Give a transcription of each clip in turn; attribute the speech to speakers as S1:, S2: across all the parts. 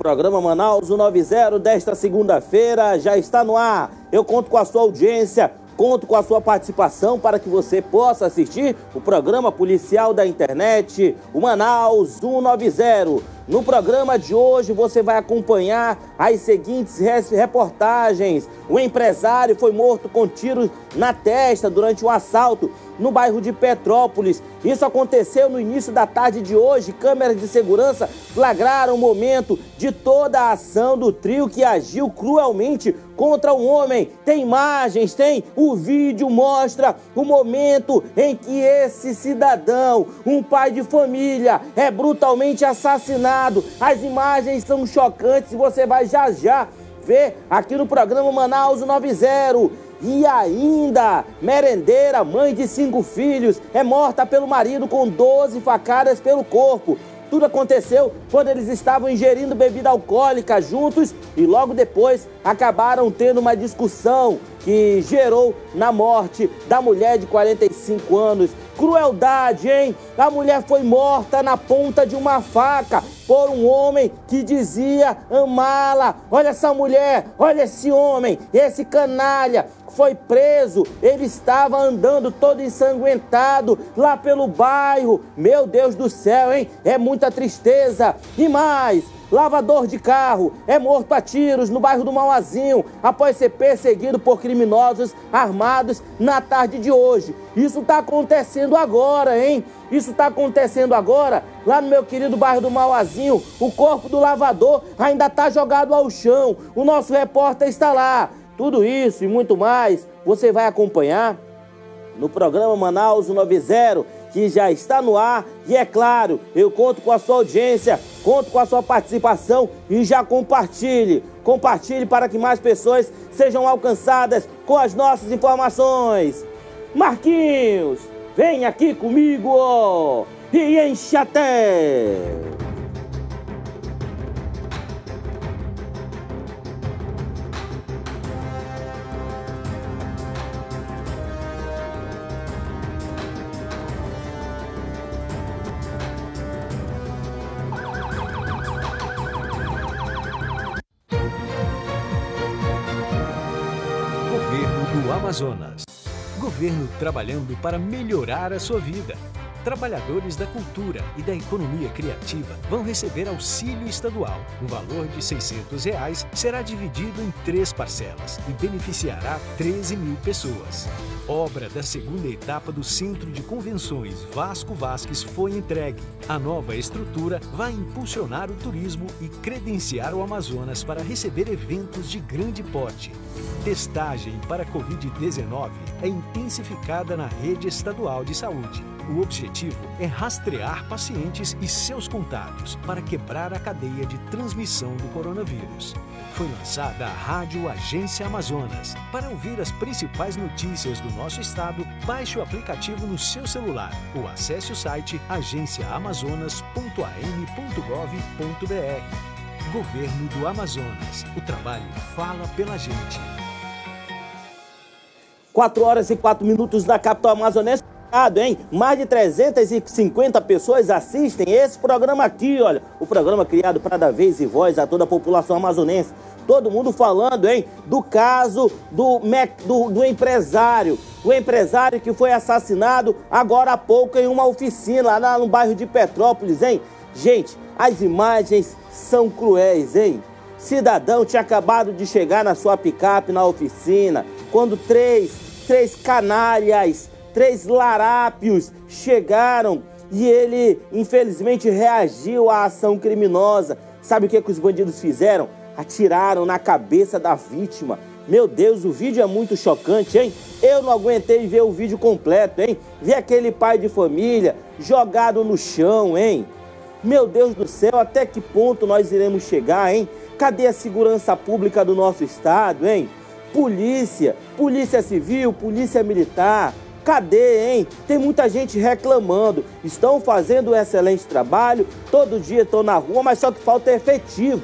S1: Programa Manaus 190 desta segunda-feira já está no ar. Eu conto com a sua audiência, conto com a sua participação para que você possa assistir o programa policial da internet, o Manaus 190. No programa de hoje você vai acompanhar as seguintes reportagens. O empresário foi morto com tiros na testa durante um assalto no bairro de Petrópolis. Isso aconteceu no início da tarde de hoje. Câmeras de segurança flagraram o momento de toda a ação do trio que agiu cruelmente contra um homem. Tem imagens, tem o vídeo mostra o momento em que esse cidadão, um pai de família, é brutalmente assassinado. As imagens são chocantes e você vai já já ver aqui no programa Manaus 90. E ainda, merendeira, mãe de cinco filhos, é morta pelo marido com 12 facadas pelo corpo. Tudo aconteceu quando eles estavam ingerindo bebida alcoólica juntos e logo depois acabaram tendo uma discussão que gerou na morte da mulher de 45 anos. Crueldade, hein? A mulher foi morta na ponta de uma faca por um homem que dizia amá-la. Olha essa mulher, olha esse homem, esse canalha foi preso. Ele estava andando todo ensanguentado lá pelo bairro. Meu Deus do céu, hein? É muita tristeza. E mais, lavador de carro, é morto a tiros no bairro do Mauazinho, após ser perseguido por criminosos armados na tarde de hoje. Isso está acontecendo agora, hein? Isso está acontecendo agora, lá no meu querido bairro do Mauazinho. O corpo do lavador ainda está jogado ao chão. O nosso repórter está lá. Tudo isso e muito mais você vai acompanhar no programa Manaus 90 que já está no ar. E é claro, eu conto com a sua audiência, conto com a sua participação e já compartilhe. Compartilhe para que mais pessoas sejam alcançadas com as nossas informações. Marquinhos, vem aqui comigo e enche até.
S2: Governo trabalhando para melhorar a sua vida. Trabalhadores da cultura e da economia criativa vão receber auxílio estadual. O valor de 600 reais será dividido em três parcelas e beneficiará 13 mil pessoas. Obra da segunda etapa do Centro de Convenções Vasco Vasques foi entregue. A nova estrutura vai impulsionar o turismo e credenciar o Amazonas para receber eventos de grande porte. Testagem para Covid-19 é intensificada na rede estadual de saúde. O objetivo é rastrear pacientes e seus contatos para quebrar a cadeia de transmissão do coronavírus. Foi lançada a Rádio Agência Amazonas. Para ouvir as principais notícias do nosso estado, baixe o aplicativo no seu celular ou acesse o site agenciaamazonas.am.gov.br. Governo do Amazonas. O trabalho fala pela gente.
S1: 4 horas e 4 minutos da capital amazonense. Hein? Mais de 350 pessoas assistem esse programa aqui, olha. O programa criado para dar vez e voz a toda a população amazonense. Todo mundo falando, hein? Do caso do, do, do empresário. O empresário que foi assassinado agora há pouco em uma oficina lá no bairro de Petrópolis, hein? Gente, as imagens são cruéis, hein? Cidadão tinha acabado de chegar na sua picape na oficina, quando três, três canalhas três larápios chegaram e ele, infelizmente, reagiu à ação criminosa. Sabe o que, que os bandidos fizeram? Atiraram na cabeça da vítima. Meu Deus, o vídeo é muito chocante, hein? Eu não aguentei ver o vídeo completo, hein? Ver aquele pai de família jogado no chão, hein? Meu Deus do céu, até que ponto nós iremos chegar, hein? Cadê a segurança pública do nosso estado, hein? Polícia, polícia civil, polícia militar, Cadê, hein? Tem muita gente reclamando. Estão fazendo um excelente trabalho, todo dia estão na rua, mas só que falta efetivo.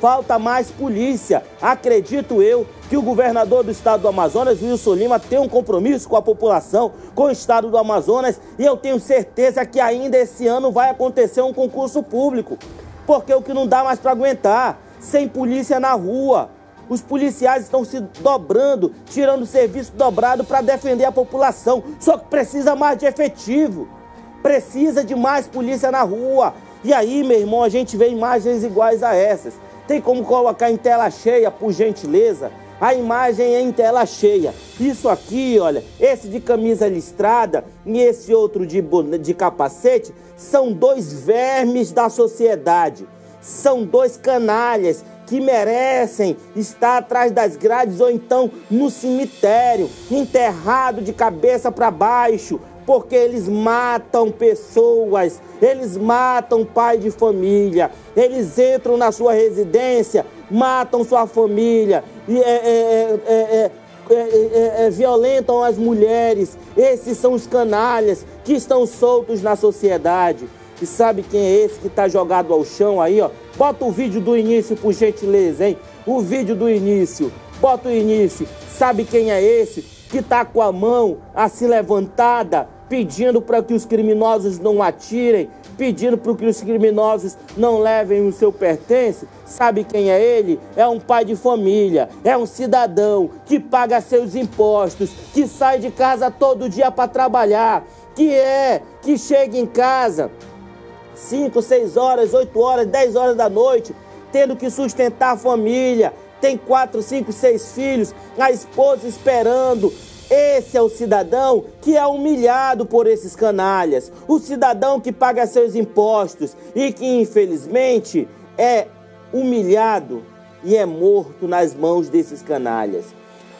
S1: Falta mais polícia. Acredito eu que o governador do estado do Amazonas, Wilson Lima, tem um compromisso com a população, com o estado do Amazonas, e eu tenho certeza que ainda esse ano vai acontecer um concurso público. porque o que não dá mais para aguentar, sem polícia na rua. Os policiais estão se dobrando, tirando serviço dobrado para defender a população. Só que precisa mais de efetivo. Precisa de mais polícia na rua. E aí, meu irmão, a gente vê imagens iguais a essas. Tem como colocar em tela cheia, por gentileza? A imagem é em tela cheia. Isso aqui, olha, esse de camisa listrada e esse outro de, de capacete são dois vermes da sociedade. São dois canalhas que merecem estar atrás das grades ou então no cemitério, enterrado de cabeça para baixo, porque eles matam pessoas, eles matam pai de família, eles entram na sua residência, matam sua família, e é, é, é, violentam as mulheres. Esses são os canalhas que estão soltos na sociedade. E sabe quem é esse que está jogado ao chão aí, ó? Bota o vídeo do início, por gentileza, hein? O vídeo do início. Bota o início. Sabe quem é esse que está com a mão assim levantada, pedindo para que os criminosos não atirem, pedindo para que os criminosos não levem o seu pertence. Sabe quem é ele? É um pai de família, é um cidadão que paga seus impostos, que sai de casa todo dia para trabalhar, que é, que chega em casa 5, 6 horas, 8 horas, 10 horas da noite, tendo que sustentar a família, tem 4, 5, 6 filhos, a esposa esperando, esse é o cidadão que é humilhado por esses canalhas, o cidadão que paga seus impostos e que infelizmente é humilhado e é morto nas mãos desses canalhas.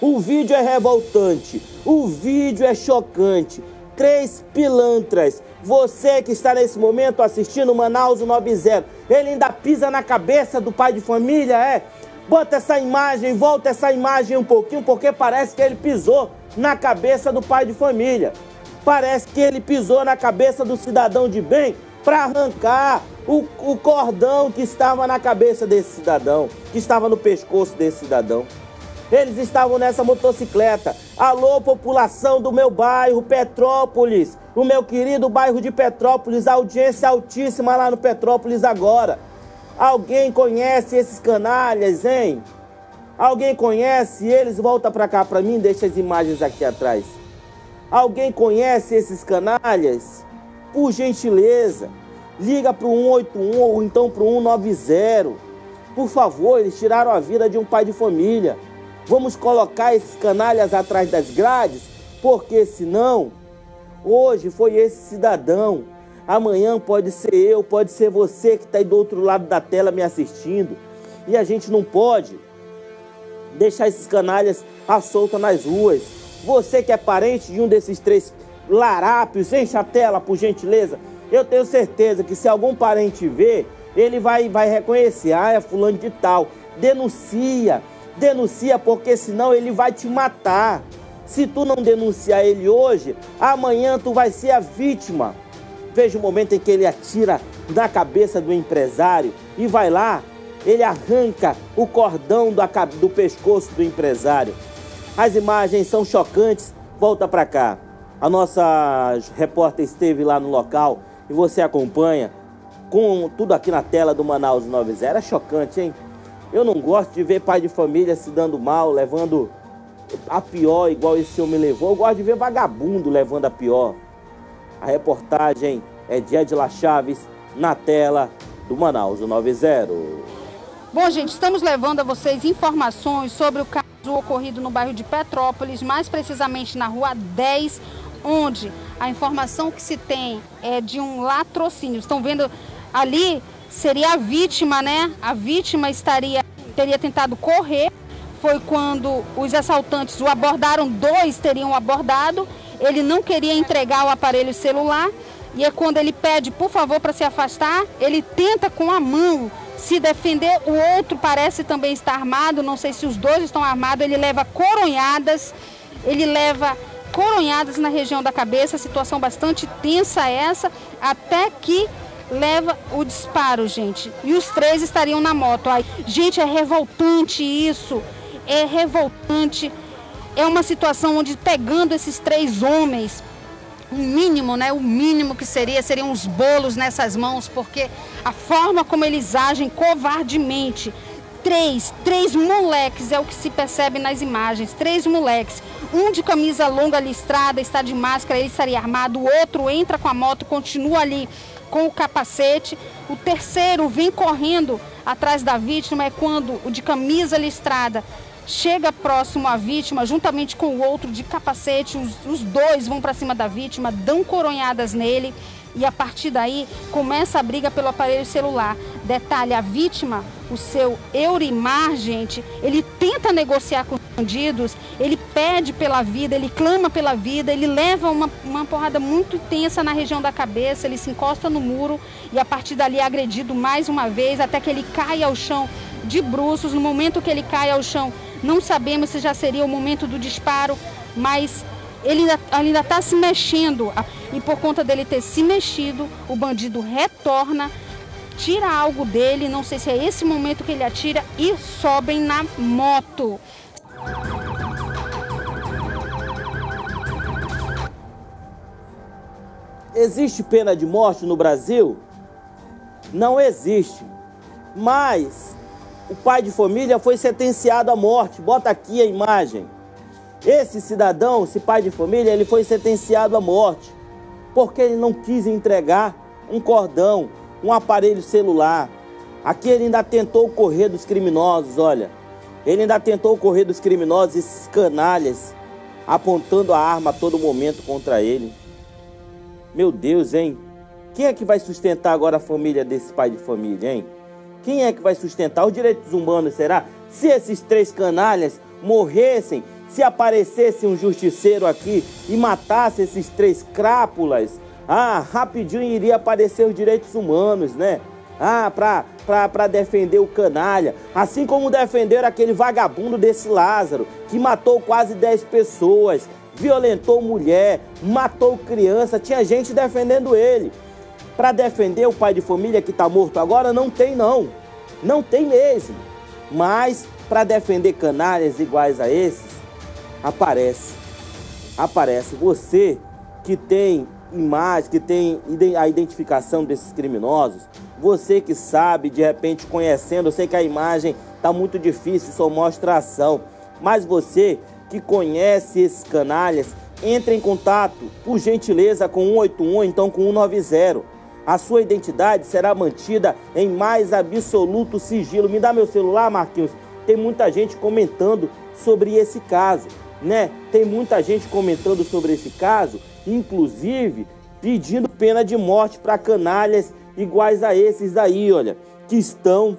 S1: O vídeo é revoltante, o vídeo é chocante. Três pilantras, você que está nesse momento assistindo Manaus 90, ele ainda pisa na cabeça do pai de família, é? Bota essa imagem, volta essa imagem um pouquinho, porque parece que ele pisou na cabeça do pai de família. Parece que ele pisou na cabeça do cidadão de bem para arrancar o, o cordão que estava na cabeça desse cidadão, que estava no pescoço desse cidadão. Eles estavam nessa motocicleta. Alô, população do meu bairro, Petrópolis. O meu querido bairro de Petrópolis, audiência altíssima lá no Petrópolis agora. Alguém conhece esses canalhas, hein? Alguém conhece eles? Volta para cá para mim, deixa as imagens aqui atrás. Alguém conhece esses canalhas? Por gentileza, liga para o 181 ou então para o 190. Por favor, eles tiraram a vida de um pai de família. Vamos colocar esses canalhas atrás das grades, porque senão, hoje foi esse cidadão, amanhã pode ser eu, pode ser você que está aí do outro lado da tela me assistindo. E a gente não pode deixar esses canalhas à solta nas ruas. Você que é parente de um desses três larápios, enche a tela, por gentileza. Eu tenho certeza que se algum parente ver, ele vai, vai reconhecer, ah, é fulano de tal. Denuncia, denuncia, porque senão ele vai te matar. Se tu não denunciar ele hoje, amanhã tu vai ser a vítima. Veja o momento em que ele atira na cabeça do empresário e vai lá ele arranca o cordão do, do pescoço do empresário. As imagens são chocantes. Volta para cá. A nossa repórter esteve lá no local e você acompanha com tudo aqui na tela do Manaus 90. É chocante, hein? Eu não gosto de ver pai de família se dando mal, levando a pior, igual esse homem levou. Eu gosto de ver vagabundo levando a pior. A reportagem é de Edila Chaves na tela do Manaus 90.
S3: Bom, gente, estamos levando a vocês informações sobre o caso ocorrido no bairro de Petrópolis, mais precisamente na rua 10, onde a informação que se tem é de um latrocínio. Estão vendo ali seria a vítima, né? A vítima estaria teria tentado correr. Foi quando os assaltantes o abordaram, dois teriam abordado. Ele não queria entregar o aparelho celular e é quando ele pede, por favor, para se afastar, ele tenta com a mão se defender. O outro parece também estar armado, não sei se os dois estão armados. Ele leva coronhadas, ele leva coronhadas na região da cabeça, situação bastante tensa essa, até que leva o disparo, gente. E os três estariam na moto. Ai, gente, é revoltante isso. É revoltante. É uma situação onde pegando esses três homens, o mínimo, né? O mínimo que seria seriam os bolos nessas mãos, porque a forma como eles agem covardemente. Três, três moleques é o que se percebe nas imagens. Três moleques. Um de camisa longa listrada, está de máscara, ele estaria armado. O outro entra com a moto, continua ali com o capacete. O terceiro vem correndo atrás da vítima. É quando o de camisa listrada chega próximo à vítima, juntamente com o outro de capacete, os, os dois vão para cima da vítima, dão coronhadas nele e a partir daí começa a briga pelo aparelho celular. Detalhe, a vítima, o seu Eurimar, gente, ele tenta negociar com os bandidos, ele pede pela vida, ele clama pela vida, ele leva uma, uma porrada muito tensa na região da cabeça, ele se encosta no muro e a partir dali é agredido mais uma vez, até que ele cai ao chão de bruços. No momento que ele cai ao chão, não sabemos se já seria o momento do disparo, mas ele ainda está se mexendo. E por conta dele ter se mexido, o bandido retorna, tira algo dele, não sei se é esse momento que ele atira, e sobem na moto.
S1: Existe pena de morte no Brasil? Não existe. Mas o pai de família foi sentenciado à morte. Bota aqui a imagem. Esse cidadão, esse pai de família, ele foi sentenciado à morte porque ele não quis entregar um cordão, um aparelho celular. Aqui ele ainda tentou correr dos criminosos, olha. Ele ainda tentou correr dos criminosos, esses canalhas, apontando a arma a todo momento contra ele. Meu Deus, hein? Quem é que vai sustentar agora a família desse pai de família, hein? Quem é que vai sustentar os direitos humanos, será? Se esses três canalhas morressem, se aparecesse um justiceiro aqui e matasse esses três crápulas, ah, rapidinho iria aparecer os direitos humanos, né? Ah, pra, pra, pra defender o canalha. Assim como defenderam aquele vagabundo desse Lázaro, que matou quase 10 pessoas, violentou mulher, matou criança, tinha gente defendendo ele. Para defender o pai de família que está morto agora, não tem não. Não tem mesmo. Mas para defender canalhas iguais a esses, aparece. Aparece. Você que tem imagem, que tem a identificação desses criminosos, você que sabe, de repente conhecendo, eu sei que a imagem está muito difícil, só mostra ação, mas você que conhece esses canalhas, entre em contato, por gentileza, com 181, então com 190 a sua identidade será mantida em mais absoluto sigilo. Me dá meu celular, Marquinhos. Tem muita gente comentando sobre esse caso, né? Tem muita gente comentando sobre esse caso, inclusive pedindo pena de morte para canalhas iguais a esses daí, olha, que estão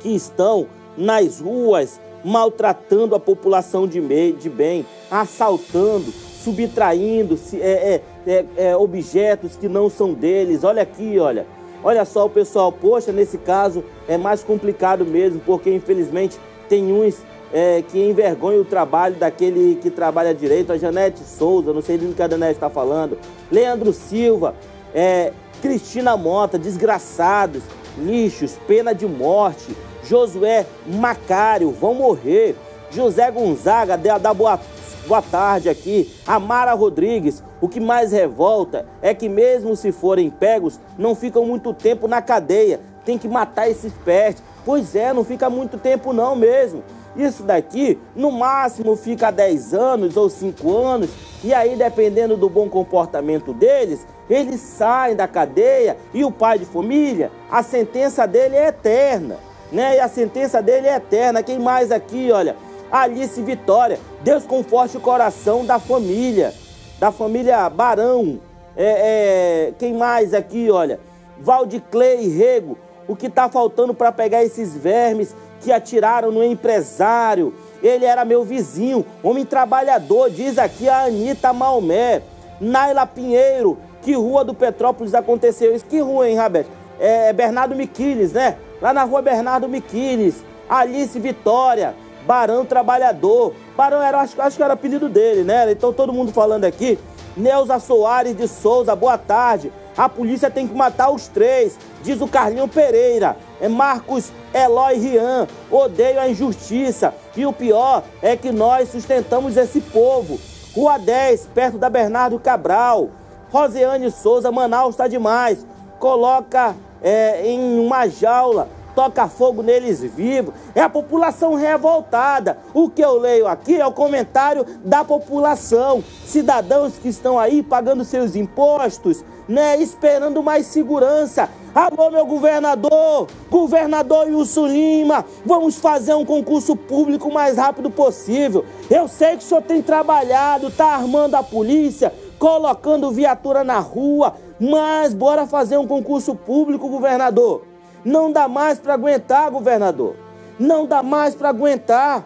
S1: que estão nas ruas maltratando a população de, de bem, assaltando, subtraindo é, é, é, é, objetos que não são deles. Olha aqui, olha. Olha só o pessoal, poxa, nesse caso é mais complicado mesmo, porque infelizmente tem uns é, que envergonham o trabalho daquele que trabalha direito, a Janete Souza, não sei do que a Janete está falando, Leandro Silva, é, Cristina Mota, desgraçados, lixos, pena de morte, Josué Macário, vão morrer, José Gonzaga, da Boa Boa tarde aqui. Amara Rodrigues. O que mais revolta é que mesmo se forem pegos, não ficam muito tempo na cadeia. Tem que matar esses pestes. Pois é, não fica muito tempo não mesmo. Isso daqui, no máximo, fica 10 anos ou 5 anos. E aí, dependendo do bom comportamento deles, eles saem da cadeia e o pai de família, a sentença dele é eterna. Né? E a sentença dele é eterna. Quem mais aqui, olha, Alice Vitória. Deus conforte o coração da família, da família Barão. É, é, quem mais aqui, olha? Valdiclei Rego. O que está faltando para pegar esses vermes que atiraram no empresário? Ele era meu vizinho, homem trabalhador, diz aqui a Anitta Malmé. Naila Pinheiro, que rua do Petrópolis aconteceu isso? Que rua, hein, Rabete? É Bernardo Miquiles, né? Lá na rua Bernardo Miquiles. Alice Vitória, Barão Trabalhador. Barão era, acho, acho que era apelido dele, né? Então todo mundo falando aqui. Neuza Soares de Souza, boa tarde. A polícia tem que matar os três, diz o Carlinho Pereira. É Marcos Eloy Rian, odeio a injustiça. E o pior é que nós sustentamos esse povo. Rua 10, perto da Bernardo Cabral. Rosiane Souza, Manaus está demais. Coloca é, em uma jaula toca fogo neles vivos. É a população revoltada. O que eu leio aqui é o comentário da população. Cidadãos que estão aí pagando seus impostos, né, esperando mais segurança. Alô, meu governador, governador Wilson Lima, vamos fazer um concurso público o mais rápido possível. Eu sei que o senhor tem trabalhado, tá armando a polícia, colocando viatura na rua, mas bora fazer um concurso público, governador. Não dá mais para aguentar, governador. Não dá mais para aguentar.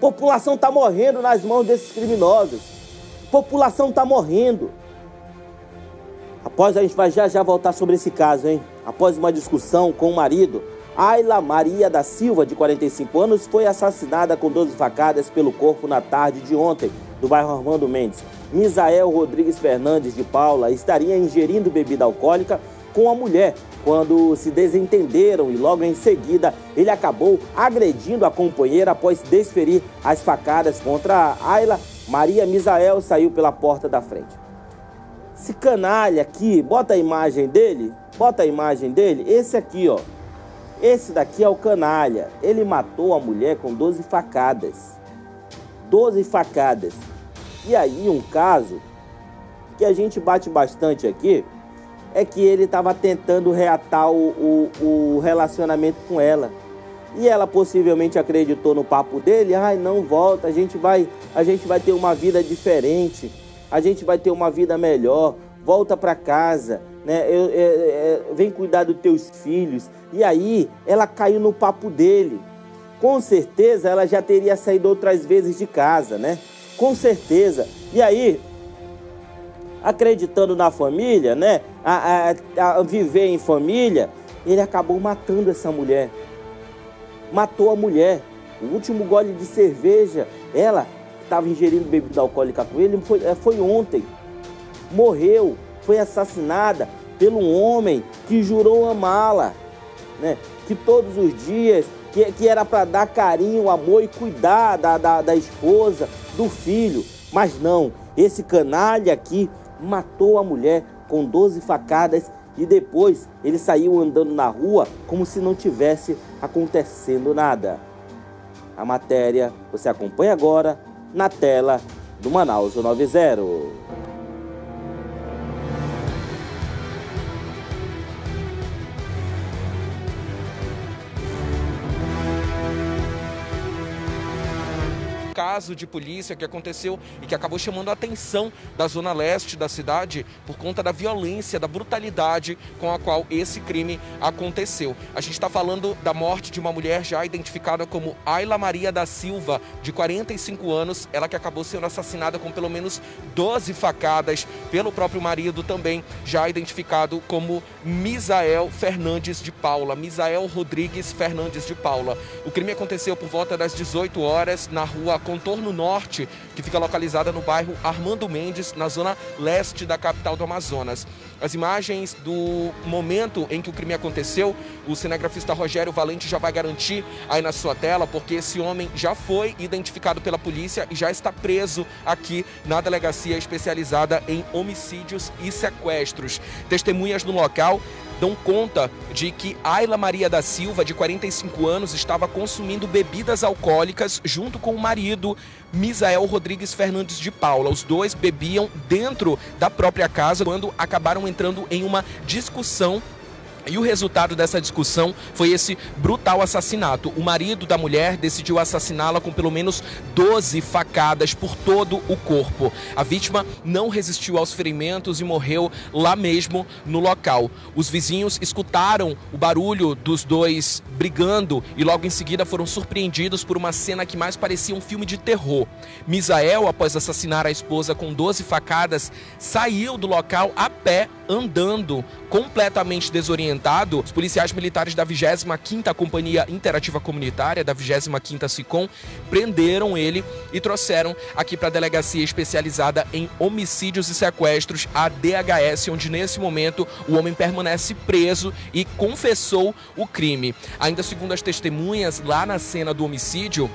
S1: População está morrendo nas mãos desses criminosos. População está morrendo. Após a gente vai já já voltar sobre esse caso, hein? Após uma discussão com o marido, Ayla Maria da Silva, de 45 anos, foi assassinada com 12 facadas pelo corpo na tarde de ontem, do bairro Armando Mendes. Misael Rodrigues Fernandes de Paula estaria ingerindo bebida alcoólica com a mulher quando se desentenderam e logo em seguida ele acabou agredindo a companheira após desferir as facadas contra a Ayla. Maria Misael saiu pela porta da frente. Esse canalha aqui, bota a imagem dele, bota a imagem dele, esse aqui, ó. Esse daqui é o canalha. Ele matou a mulher com 12 facadas. 12 facadas. E aí um caso que a gente bate bastante aqui, é que ele estava tentando reatar o, o, o, relacionamento com ela. E ela possivelmente acreditou no papo dele, ai, não volta, a gente vai, a gente vai ter uma vida diferente, a gente vai ter uma vida melhor, volta para casa, né? Eu, eu, eu, vem cuidar dos teus filhos. E aí ela caiu no papo dele. Com certeza ela já teria saído outras vezes de casa, né? Com certeza. E aí acreditando na família, né? A, a, a, viver em família, ele acabou matando essa mulher. Matou a mulher. O último gole de cerveja, ela estava ingerindo bebida alcoólica com ele, foi, é, foi ontem. Morreu, foi assassinada pelo homem que jurou amá-la, né? Que todos os dias, que, que era para dar carinho, amor e cuidar da, da, da esposa, do filho. Mas não, esse canalha aqui matou a mulher com 12 facadas e depois ele saiu andando na rua como se não tivesse acontecendo nada. A matéria você acompanha agora na tela do Manaus 90.
S4: Caso de polícia que aconteceu e que acabou chamando a atenção da zona leste da cidade por conta da violência, da brutalidade com a qual esse crime aconteceu. A gente está falando da morte de uma mulher já identificada como Ayla Maria da Silva, de 45 anos, ela que acabou sendo assassinada com pelo menos 12 facadas pelo próprio marido também, já identificado como Misael Fernandes de Paula, Misael Rodrigues Fernandes de Paula. O crime aconteceu por volta das 18 horas na rua Contorno Norte, que fica localizada no bairro Armando Mendes, na zona leste da capital do Amazonas. As imagens do momento em que o crime aconteceu, o cinegrafista Rogério Valente já vai garantir aí na sua tela, porque esse homem já foi identificado pela polícia e já está preso aqui na delegacia especializada em homicídios e sequestros. Testemunhas no local dão conta de que Ayla Maria da Silva, de 45 anos, estava consumindo bebidas alcoólicas junto com o marido Misael Rodrigues Fernandes de Paula. Os dois bebiam dentro da própria casa quando acabaram entrando em uma discussão e o resultado dessa discussão foi esse brutal assassinato. O marido da mulher decidiu assassiná-la com pelo menos 12 facadas por todo o corpo. A vítima não resistiu aos ferimentos e morreu lá mesmo no local. Os vizinhos escutaram o barulho dos dois brigando e logo em seguida foram surpreendidos por uma cena que mais parecia um filme de terror. Misael, após assassinar a esposa com 12 facadas, saiu do local a pé andando completamente desorientado. Os policiais militares da 25ª Companhia Interativa Comunitária, da 25ª SICOM, prenderam ele e trouxeram aqui para a delegacia especializada em homicídios e sequestros, a DHS, onde nesse momento o homem permanece preso e confessou o crime. Ainda segundo as testemunhas, lá na cena do homicídio,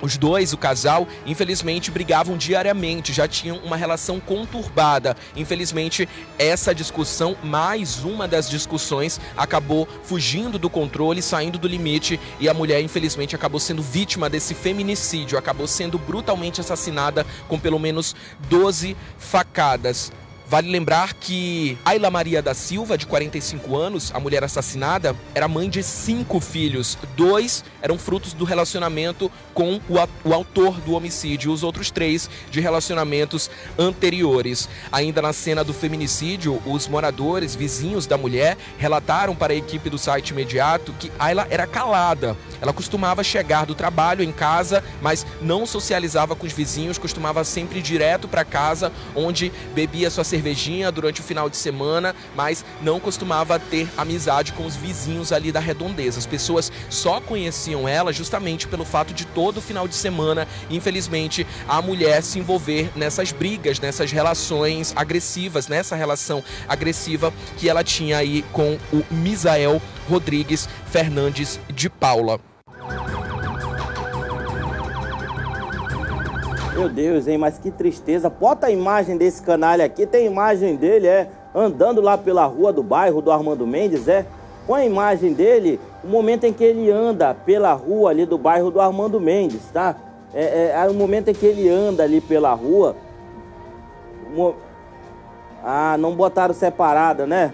S4: Os dois, o casal, infelizmente brigavam diariamente, já tinham uma relação conturbada. Infelizmente, essa discussão, mais uma das discussões, acabou fugindo do controle, saindo do limite e a mulher, infelizmente, acabou sendo vítima desse feminicídio, acabou sendo brutalmente assassinada com pelo menos 12 facadas. Vale lembrar que Ayla Maria da Silva, de 45 anos, a mulher assassinada, era mãe de cinco filhos. Dois eram frutos do relacionamento com o, autor do homicídio, os outros três de relacionamentos anteriores. Ainda na cena do feminicídio, os moradores, vizinhos da mulher, relataram para a equipe do site imediato que Ayla era calada. Ela costumava chegar do trabalho em casa, mas não socializava com os vizinhos, costumava sempre ir direto para casa, onde bebia sua cerveja cervejinha durante o final de semana, mas não costumava ter amizade com os vizinhos ali da redondeza. As pessoas só conheciam ela justamente pelo fato de todo final de semana, infelizmente, a mulher se envolver nessas brigas, nessas relações agressivas, nessa relação agressiva que ela tinha aí com o Misael Rodrigues Fernandes de Paula.
S1: Meu Deus, hein? Mas que tristeza. Bota a imagem desse canalha aqui. Tem imagem dele, é, andando lá pela rua do bairro do Armando Mendes, é. Põe a imagem dele, o momento em que ele anda pela rua ali do bairro do Armando Mendes, tá? É, é, é o momento em que ele anda ali pela rua. Ah, não botaram separada, né?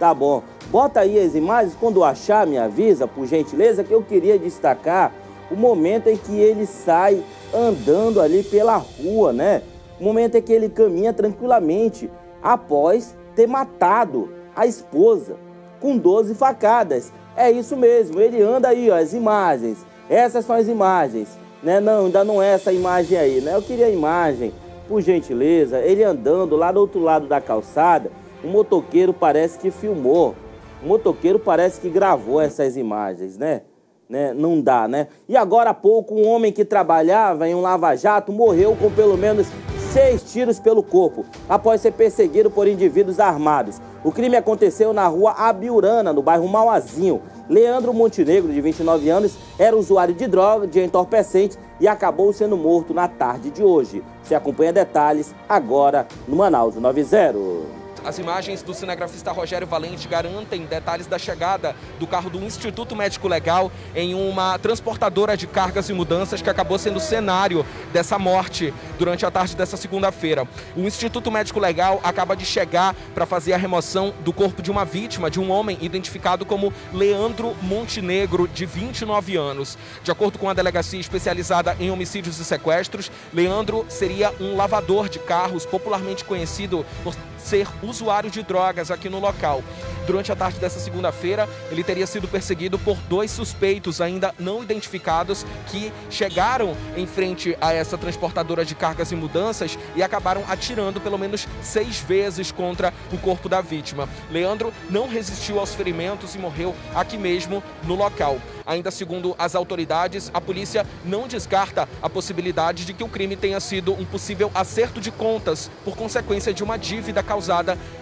S1: Tá bom. Bota aí as imagens, quando achar, me avisa, por gentileza, que eu queria destacar o momento em que ele sai andando ali pela rua, né? O momento em que ele caminha tranquilamente após ter matado a esposa com 12 facadas. É isso mesmo, ele anda aí, ó, as imagens. Essas são as imagens, né? Não, ainda não é essa imagem aí, né? Eu queria a imagem, por gentileza. Ele andando lá do outro lado da calçada, o motoqueiro parece que filmou. O motoqueiro parece que gravou essas imagens, né? Né? Não dá, né? E agora há pouco, um homem que trabalhava em um lava-jato morreu com pelo menos seis tiros pelo corpo, após ser perseguido por indivíduos armados. O crime aconteceu na rua Abiurana, no bairro Mauazinho. Leandro Montenegro, de 29 anos, era usuário de droga, de entorpecente e acabou sendo morto na tarde de hoje. Você acompanha detalhes agora no Manaus 90.
S4: As imagens do cinegrafista Rogério Valente garantem detalhes da chegada do carro do Instituto Médico Legal em uma transportadora de cargas e mudanças que acabou sendo cenário dessa morte durante a tarde dessa segunda-feira. O Instituto Médico Legal acaba de chegar para fazer a remoção do corpo de uma vítima, de um homem identificado como Leandro Montenegro, de 29 anos. De acordo com a delegacia especializada em homicídios e sequestros, Leandro seria um lavador de carros, popularmente conhecido por ser usuário de drogas aqui no local. Durante a tarde dessa segunda-feira, ele teria sido perseguido por dois suspeitos ainda não identificados que chegaram em frente a essa transportadora de cargas e mudanças e acabaram atirando pelo menos seis vezes contra o corpo da vítima. Leandro não resistiu aos ferimentos e morreu aqui mesmo no local. Ainda segundo as autoridades, a polícia não descarta a possibilidade de que o crime tenha sido um possível acerto de contas por consequência de uma dívida causada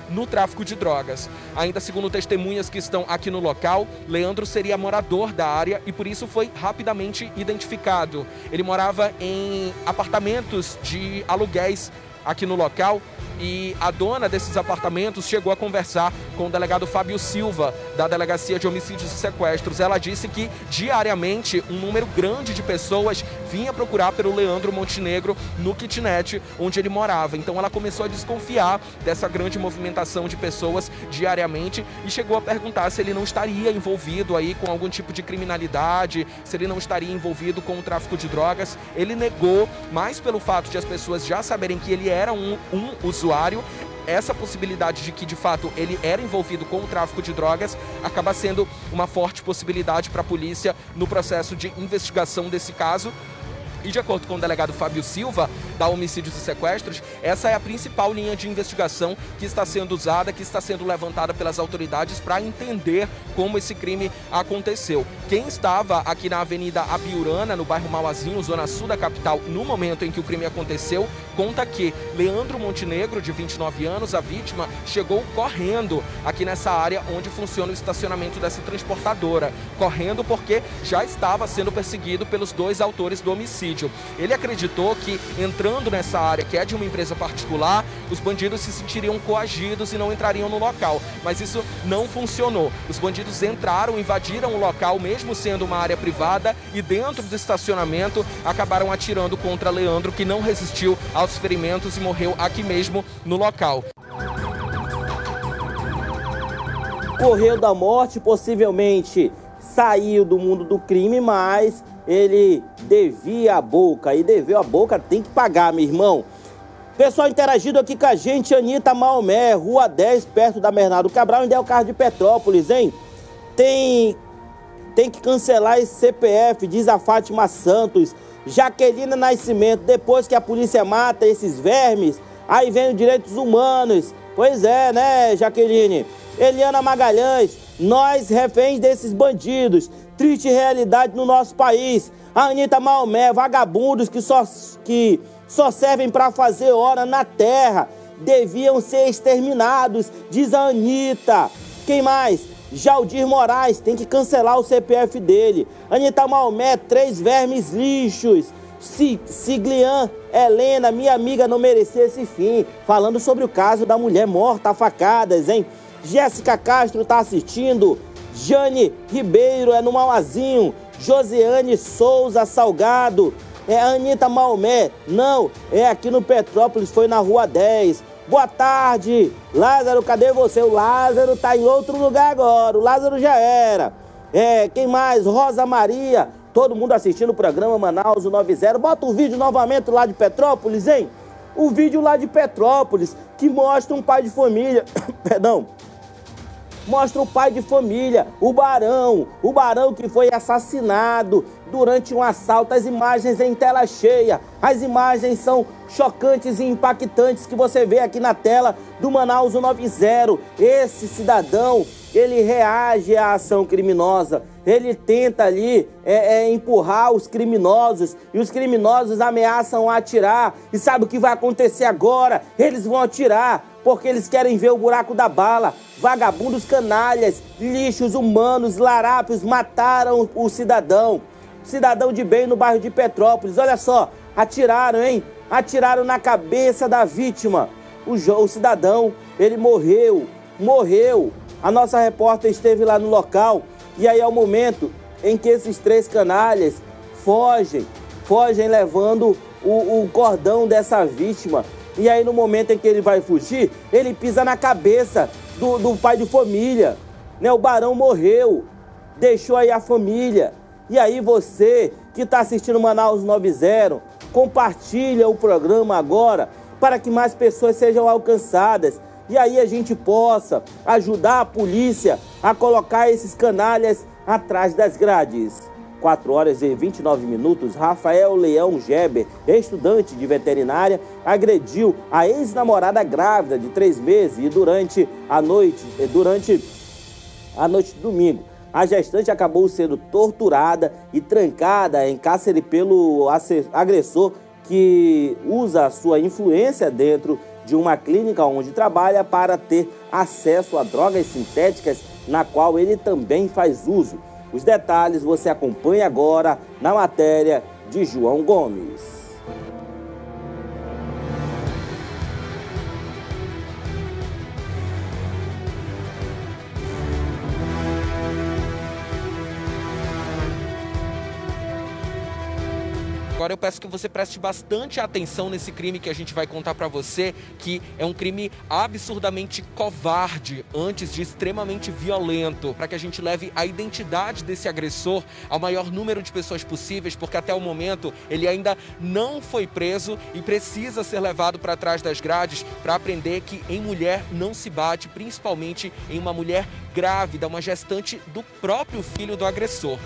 S4: no tráfico de drogas. Ainda segundo testemunhas que estão aqui no local, Leandro seria morador da área e por isso foi rapidamente identificado. Ele morava em apartamentos de aluguéis aqui no local e a dona desses apartamentos chegou a conversar com o delegado Fábio Silva, da Delegacia de Homicídios e Sequestros. Ela disse que diariamente um número grande de pessoas vinha procurar pelo Leandro Montenegro no kitnet onde ele morava. Então ela começou a desconfiar dessa grande movimentação de pessoas diariamente e chegou a perguntar se ele não estaria envolvido aí com algum tipo de criminalidade, se ele não estaria envolvido com o tráfico de drogas. Ele negou, mais pelo fato de as pessoas já saberem que ele era um, um usuário, essa possibilidade de que de fato ele era envolvido com o tráfico de drogas acaba sendo uma forte possibilidade para a polícia no processo de investigação desse caso. E de acordo com o delegado Fábio Silva, da homicídios e sequestros, essa é a principal linha de investigação que está sendo usada, que está sendo levantada pelas autoridades para entender como esse crime aconteceu. Quem estava aqui na Avenida Abiurana, no bairro Mauazinho, zona sul da capital, no momento em que o crime aconteceu, conta que Leandro Montenegro, de 29 anos, a vítima, chegou correndo aqui nessa área onde funciona o estacionamento dessa transportadora. Correndo porque já estava sendo perseguido pelos dois autores do homicídio. Ele acreditou que entrando nessa área, que é de uma empresa particular, os bandidos se sentiriam coagidos e não entrariam no local. Mas isso não funcionou. Os bandidos entraram, invadiram o local, mesmo sendo uma área privada, e dentro do estacionamento acabaram atirando contra Leandro, que não resistiu aos ferimentos e morreu aqui mesmo no local.
S1: Correu da morte, possivelmente saiu do mundo do crime, mas ele devia a boca. E deveu a boca, tem que pagar, meu irmão. Pessoal interagindo aqui com a gente, Anitta Maomé, Rua 10, perto da Bernardo Cabral, onde é o carro de Petrópolis, hein? Tem, tem que cancelar esse CPF, diz a Fátima Santos. Jaqueline Nascimento, depois que a polícia mata esses vermes, aí vem os direitos humanos. Pois é, né, Jaqueline? Eliana Magalhães, nós reféns desses bandidos. Triste realidade no nosso país. A Anitta Maomé, vagabundos que só, que só servem para fazer hora na terra. Deviam ser exterminados, diz a Anitta. Quem mais? Jaldir Moraes tem que cancelar o CPF dele. Anitta Maomé, três vermes lixos. Siglian Helena, minha amiga, não merecia esse fim. Falando sobre o caso da mulher morta a facadas, hein? Jéssica Castro está assistindo. Jane Ribeiro é no Mauazinho. Josiane Souza Salgado. É Anitta Maomé. Não, é aqui no Petrópolis, foi na Rua 10. Boa tarde. Lázaro, cadê você? O Lázaro tá em outro lugar agora. O Lázaro já era. É, quem mais? Rosa Maria. Todo mundo assistindo o programa Manaus 90. Bota o vídeo novamente lá de Petrópolis, hein? O vídeo lá de Petrópolis que mostra um pai de família. Perdão mostra o pai de família, o Barão, o Barão que foi assassinado durante um assalto. As imagens em tela cheia, as imagens são chocantes e impactantes que você vê aqui na tela do Manaus 90. Esse cidadão, ele reage à ação criminosa. Ele tenta ali é, é, empurrar os criminosos e os criminosos ameaçam atirar. E sabe o que vai acontecer agora? Eles vão atirar porque eles querem ver o buraco da bala. Vagabundos canalhas, lixos humanos, larápios mataram o cidadão. Cidadão de bem no bairro de Petrópolis. Olha só, atiraram, hein? Atiraram na cabeça da vítima. O, o cidadão, ele morreu, morreu. A nossa repórter esteve lá no local e aí é o momento em que esses três canalhas fogem, fogem levando o, o cordão dessa vítima e aí, no momento em que ele vai fugir, ele pisa na cabeça do, do pai de família. Né? O barão morreu, deixou aí a família. E aí, você que está assistindo Manaus 90, compartilha o programa agora para que mais pessoas sejam alcançadas. E aí a gente possa ajudar a polícia a colocar esses canalhas atrás das grades. 4 horas e 29 minutos, Rafael Leão Geber, estudante de veterinária, agrediu a ex-namorada grávida de três meses e durante a noite, eh, durante a noite de domingo. A gestante acabou sendo torturada e trancada em cárcere pelo agressor que usa a sua influência dentro de uma clínica onde trabalha para ter acesso a drogas sintéticas na qual ele também faz uso. Os detalhes você acompanha agora na matéria de João Gomes.
S4: Agora eu peço que você preste bastante atenção nesse crime que a gente vai contar para você, que é um crime absurdamente covarde, antes de extremamente violento, para que a gente leve a identidade desse agressor ao maior número de pessoas possíveis, porque até o momento ele ainda não foi preso e precisa ser levado para trás das grades para aprender que em mulher não se bate, principalmente em uma mulher grávida, uma gestante do próprio filho do agressor.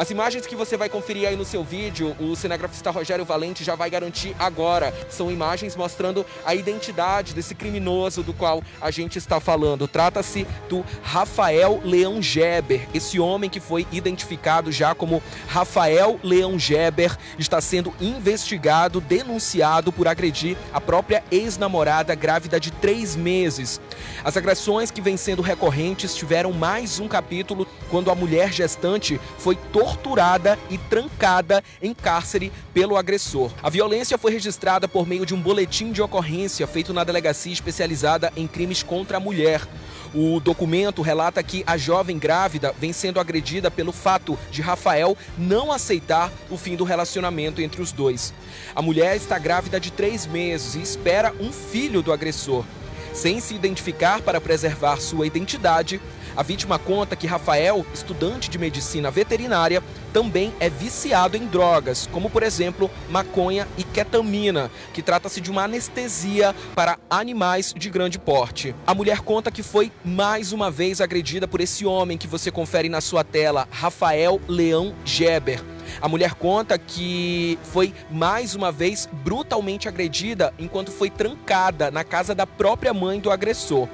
S4: As imagens que você vai conferir aí no seu vídeo, o cinegrafista Rogério Valente já vai garantir agora. São imagens mostrando a identidade desse criminoso do qual a gente está falando. Trata-se do Rafael Leão Geber. Esse homem que foi identificado já como Rafael Leão Geber está sendo investigado, denunciado por agredir a própria ex-namorada grávida de três meses. As agressões que vêm sendo recorrentes tiveram mais um capítulo quando a mulher gestante foi torturada e trancada em cárcere pelo agressor. A violência foi registrada por meio de um boletim de ocorrência feito na delegacia especializada em crimes contra a mulher. O documento relata que a jovem grávida vem sendo agredida pelo fato de Rafael não aceitar o fim do relacionamento entre os dois. A mulher está grávida de três meses e espera um filho do agressor. Sem se identificar para preservar sua identidade, a vítima conta que Rafael, estudante de medicina veterinária, também é viciado em drogas, como por exemplo maconha e ketamina, que trata-se de uma anestesia para animais de grande porte. A mulher conta que foi mais uma vez agredida por esse homem que você confere na sua tela, Rafael Leão Geber. A mulher conta que foi mais uma vez brutalmente agredida enquanto foi trancada na casa da própria mãe do agressor.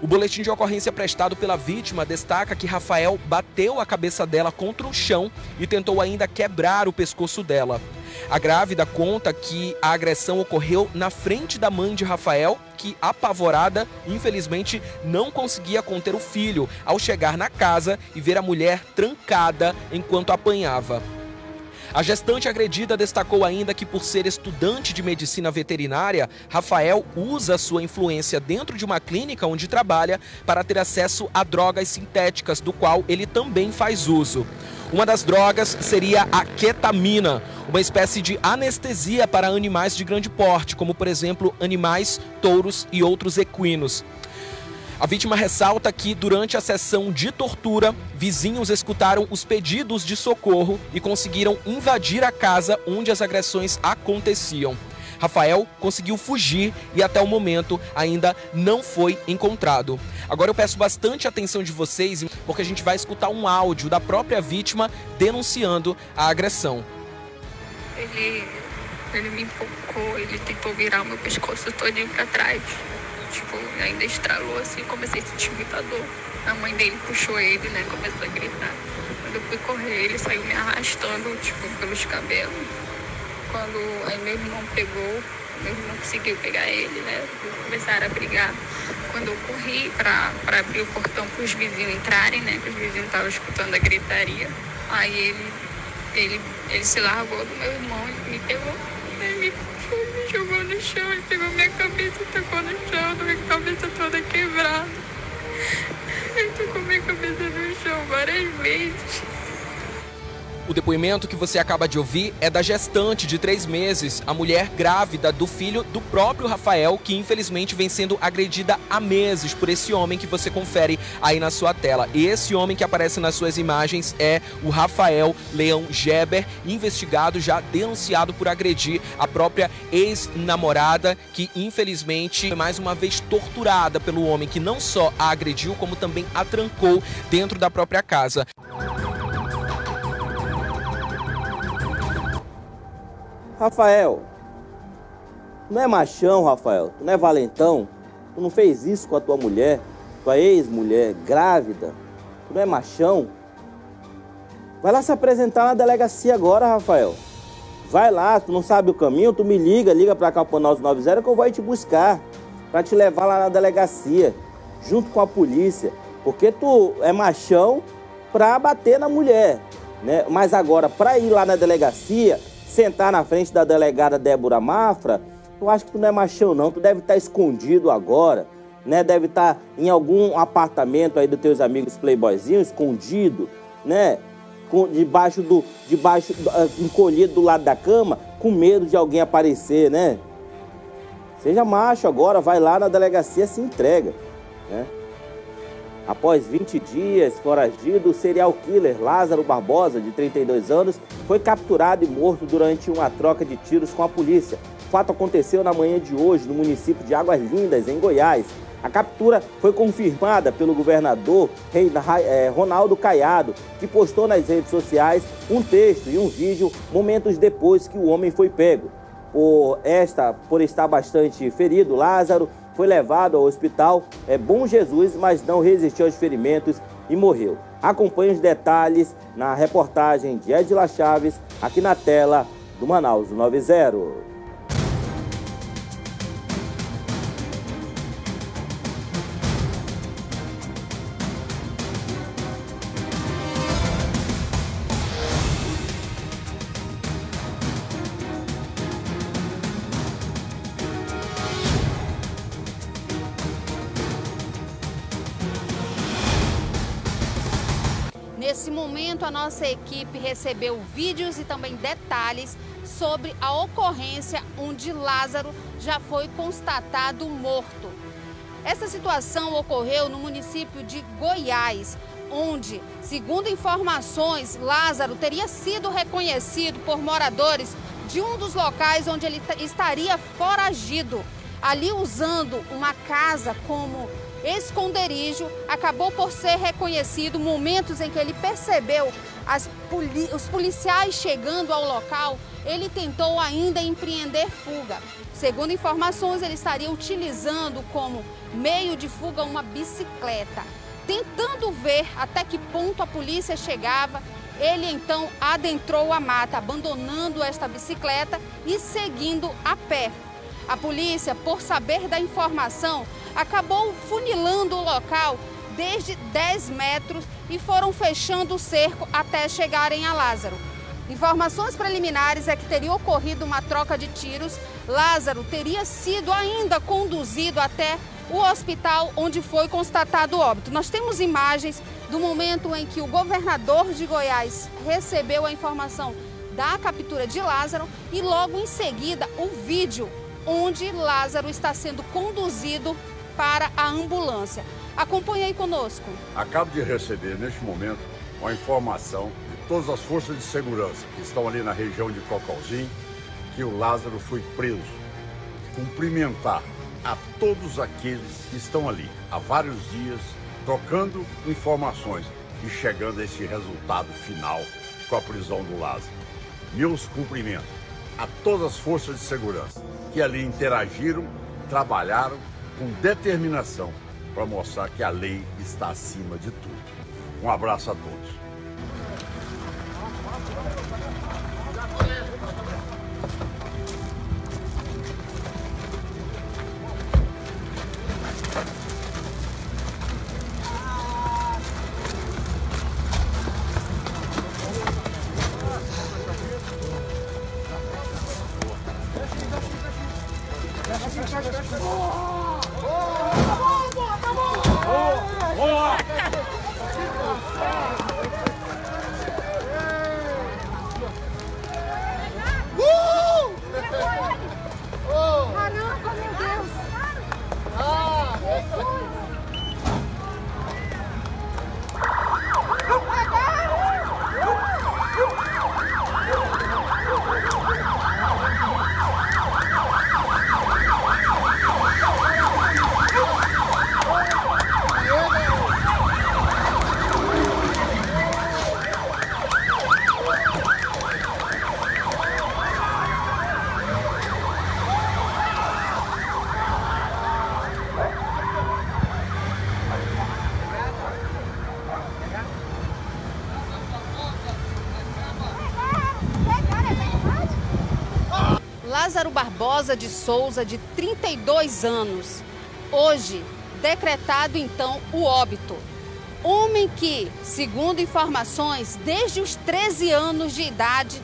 S4: O boletim de ocorrência prestado pela vítima destaca que Rafael bateu a cabeça dela contra o chão e tentou ainda quebrar o pescoço dela. A grávida conta que a agressão ocorreu na frente da mãe de Rafael, que, apavorada, infelizmente não conseguia conter o filho ao chegar na casa e ver a mulher trancada enquanto apanhava. A gestante agredida destacou ainda que, por ser estudante de medicina veterinária, Rafael usa sua influência dentro de uma clínica onde trabalha para ter acesso a drogas sintéticas, do qual ele também faz uso. Uma das drogas seria a ketamina, uma espécie de anestesia para animais de grande porte, como por exemplo animais, touros e outros equinos. A vítima ressalta que, durante a sessão de tortura, vizinhos escutaram os pedidos de socorro e conseguiram invadir a casa onde as agressões aconteciam. Rafael conseguiu fugir e até o momento ainda não foi encontrado. Agora eu peço bastante atenção de vocês, porque a gente vai escutar um áudio da própria vítima denunciando a agressão.
S5: Ele, ele me empolgou, ele tentou virar meu pescoço todinho para trás tipo, ainda estralou assim, comecei a sentir muita dor. A mãe dele puxou ele, né, começou a gritar. Quando eu fui correr, ele saiu me arrastando, tipo, pelos cabelos. Quando aí meu irmão pegou, meu irmão conseguiu pegar ele, né, começaram a brigar. Quando eu corri pra abrir o portão para os vizinhos entrarem, né, que os vizinhos estavam escutando a gritaria, aí ele, ele, ele se largou do meu irmão e me pegou, né, me me jogou no chão e pegou minha cabeça e tocou no chão, minha cabeça toda quebrada. Ele tocou minha cabeça no chão várias vezes.
S4: O depoimento que você acaba de ouvir é da gestante de três meses, a mulher grávida do filho do próprio Rafael, que infelizmente vem sendo agredida há meses por esse homem que você confere aí na sua tela. E esse homem que aparece nas suas imagens é o Rafael Leão Geber, investigado, já denunciado por agredir a própria ex-namorada, que infelizmente foi mais uma vez torturada pelo homem que não só a agrediu, como também a trancou dentro da própria casa.
S1: Rafael, não é machão, Rafael, tu não é valentão, tu não fez isso com a tua mulher, tua ex-mulher, grávida, tu não é machão. Vai lá se apresentar na delegacia agora, Rafael. Vai lá, tu não sabe o caminho, tu me liga, liga pra cá pro 90 que eu vou te buscar, pra te levar lá na delegacia, junto com a polícia, porque tu é machão pra bater na mulher, né? Mas agora, pra ir lá na delegacia, sentar na frente da delegada Débora Mafra, eu acho que tu não é machão não, tu deve estar escondido agora, né? Deve estar em algum apartamento aí dos teus amigos playboyzinhos, escondido, né? Debaixo do, debaixo, uh, encolhido do lado da cama, com medo de alguém aparecer, né? Seja macho agora, vai lá na delegacia se entrega, né? Após 20 dias foragido, o serial killer Lázaro Barbosa, de 32 anos, foi capturado e morto durante uma troca de tiros com a polícia. O fato aconteceu na manhã de hoje no município de Águas Lindas, em Goiás. A captura foi confirmada pelo governador eh, Ronaldo Caiado, que postou nas redes sociais um texto e um vídeo momentos depois que o homem foi pego. Por, esta, por estar bastante ferido, Lázaro foi levado ao hospital é Bom Jesus, mas não resistiu aos ferimentos e morreu. Acompanhe os detalhes na reportagem de Edila Chaves, aqui na tela do Manaus 90.
S3: Equipe recebeu vídeos e também detalhes sobre a ocorrência onde Lázaro já foi constatado morto. Essa situação ocorreu no município de Goiás, onde, segundo informações, Lázaro teria sido reconhecido por moradores de um dos locais onde ele estaria foragido, ali usando uma casa como esconderijo, acabou por ser reconhecido momentos em que ele percebeu poli os policiais chegando ao local, ele tentou ainda empreender fuga. Segundo informações, ele estaria utilizando como meio de fuga uma bicicleta. Tentando ver até que ponto a polícia chegava, ele então adentrou a mata, abandonando esta bicicleta e seguindo a pé. A polícia, por saber da informação, acabou funilando o local desde 10 metros e foram fechando o cerco até chegarem a Lázaro. Informações preliminares é que teria ocorrido uma troca de tiros. Lázaro teria sido ainda conduzido até o hospital onde foi constatado o óbito. Nós temos imagens do momento em que o governador de Goiás recebeu a informação da captura de Lázaro e logo em seguida o vídeo onde Lázaro está sendo conduzido para a ambulância. Acompanhe aí conosco.
S6: Acabo de receber neste momento uma informação de todas as forças de segurança que estão ali na região de Cocalzinho que o Lázaro foi preso. Cumprimentar a todos aqueles que estão ali há vários dias trocando informações e chegando a esse resultado final com a prisão do Lázaro. Meus cumprimentos a todas as forças de segurança que ali interagiram, trabalharam com determinação para mostrar que a lei está acima de tudo. Um abraço a todos.
S3: Lázaro Barbosa de Souza, de 32 anos. Hoje, decretado então o óbito. Homem que, segundo informações, desde os 13 anos de idade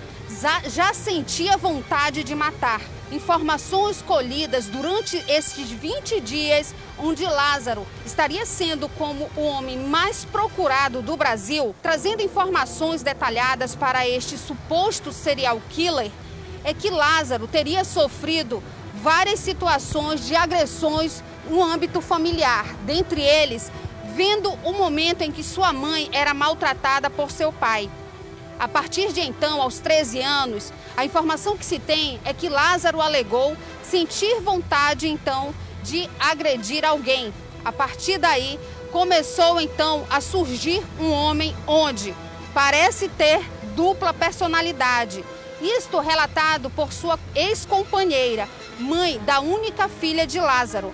S3: já sentia vontade de matar. Informações colhidas durante esses 20 dias, onde Lázaro estaria sendo como o homem mais procurado do Brasil, trazendo informações detalhadas para este suposto serial killer é que Lázaro teria sofrido várias situações de agressões no âmbito familiar, dentre eles vendo o momento em que sua mãe era maltratada por seu pai. A partir de então, aos 13 anos, a informação que se tem é que Lázaro alegou sentir vontade então de agredir alguém. A partir daí, começou então a surgir um homem onde parece ter dupla personalidade. Isto relatado por sua ex-companheira, mãe da única filha de Lázaro.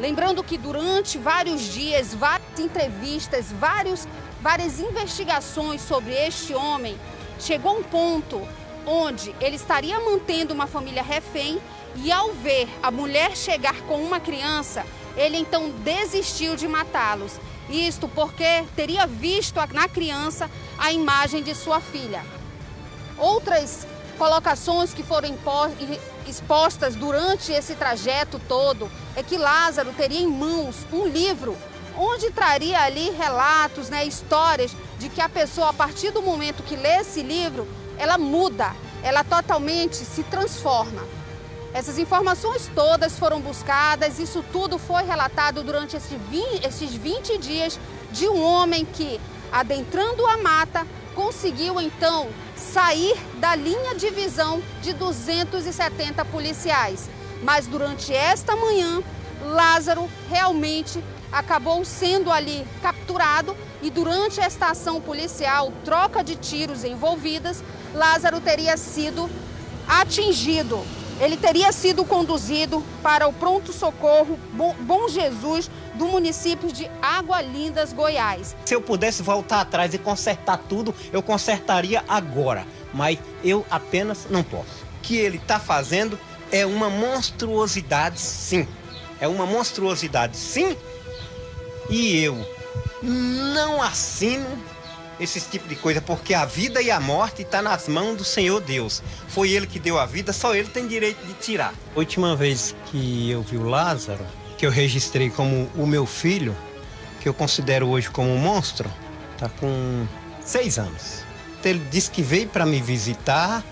S3: Lembrando que durante vários dias, várias entrevistas, vários, várias investigações sobre este homem, chegou um ponto onde ele estaria mantendo uma família refém e ao ver a mulher chegar com uma criança, ele então desistiu de matá-los. Isto porque teria visto na criança a imagem de sua filha. Outras colocações que foram expostas durante esse trajeto todo é que Lázaro teria em mãos um livro onde traria ali relatos, né, histórias de que a pessoa, a partir do momento que lê esse livro, ela muda, ela totalmente se transforma. Essas informações todas foram buscadas, isso tudo foi relatado durante esses 20 dias de um homem que, adentrando a mata, conseguiu então sair da linha de visão de 270 policiais. Mas durante esta manhã, Lázaro realmente acabou sendo ali capturado e durante esta ação policial, troca de tiros envolvidas, Lázaro teria sido atingido. Ele teria sido conduzido para o pronto-socorro Bom Jesus do município de Água Lindas, Goiás.
S7: Se eu pudesse voltar atrás e consertar tudo, eu consertaria agora, mas eu apenas não posso. O que ele está fazendo é uma monstruosidade, sim. É uma monstruosidade, sim. E eu não assino esse tipo de coisa, porque a vida e a morte está nas mãos do Senhor Deus. Foi Ele que deu a vida, só Ele tem direito de tirar. A última vez que eu vi o Lázaro, que eu registrei como o meu filho, que eu considero hoje como um monstro, tá com seis anos. Ele disse que veio para me visitar,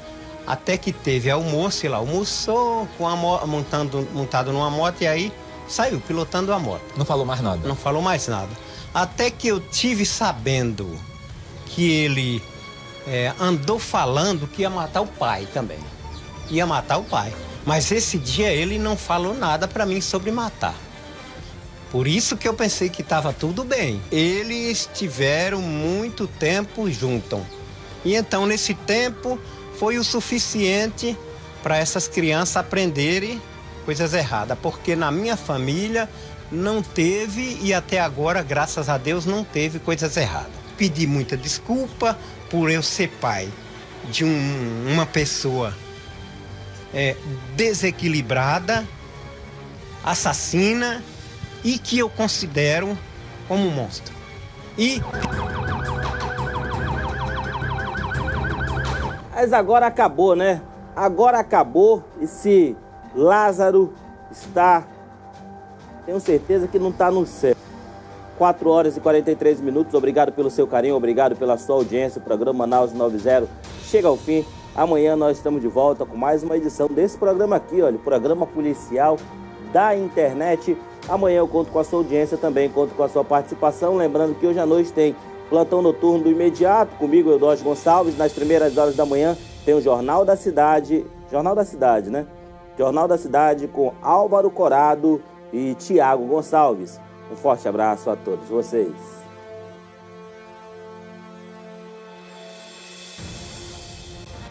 S7: até que teve almoço, ele almoçou com a montando, montado numa moto e aí saiu pilotando a moto.
S8: Não falou mais nada?
S7: Não falou mais nada. Até que eu tive sabendo que ele é, andou falando que ia matar o pai também. Ia matar o pai. Mas esse dia ele não falou nada para mim sobre matar. Por isso que eu pensei que estava tudo bem. Eles tiveram muito tempo juntos. E então, nesse tempo, foi o suficiente para essas crianças aprenderem coisas erradas. Porque na minha família não teve e até agora, graças a Deus, não teve coisas erradas. Pedi muita desculpa por eu ser pai de um, uma pessoa é, desequilibrada, assassina e que eu considero como um monstro. E.
S1: Mas agora acabou, né? Agora acabou. Esse Lázaro está. Tenho certeza que não está no céu. 4 horas e 43 minutos. Obrigado pelo seu carinho, obrigado pela sua audiência. O programa Manaus 90 chega ao fim. Amanhã nós estamos de volta com mais uma edição desse programa aqui, olha, o programa policial da internet. Amanhã eu conto com a sua audiência também, conto com a sua participação. Lembrando que hoje à noite tem plantão noturno do imediato, comigo, Eudócio Gonçalves. Nas primeiras horas da manhã tem o Jornal da Cidade. Jornal da Cidade, né? Jornal da Cidade com Álvaro Corado e Tiago Gonçalves. Um forte abraço a todos vocês.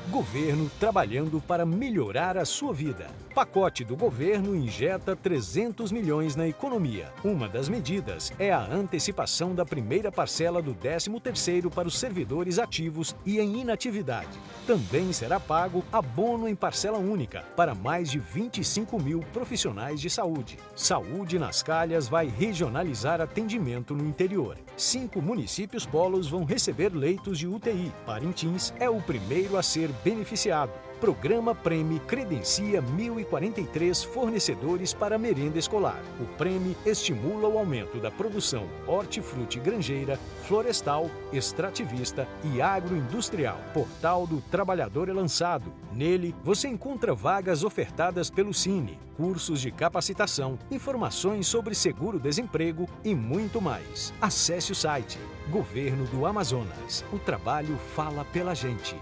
S2: Governo trabalhando para melhorar a sua vida. Pacote do governo injeta 300 milhões na economia. Uma das medidas é a antecipação da primeira parcela do 13º para os servidores ativos e em inatividade. Também será pago abono em parcela única para mais de 25 mil profissionais de saúde. Saúde nas Calhas vai regionalizar atendimento no interior. Cinco municípios polos vão receber leitos de UTI. Parintins é o primeiro a ser beneficiado Programa Prêmio credencia 1.043 fornecedores para merenda escolar. O Prêmio estimula o aumento da produção hortifruti granjeira, florestal, extrativista e agroindustrial. Portal do Trabalhador é lançado. Nele, você encontra vagas ofertadas pelo Cine, cursos de capacitação, informações sobre seguro-desemprego e muito mais. Acesse o site Governo do Amazonas. O trabalho fala pela gente.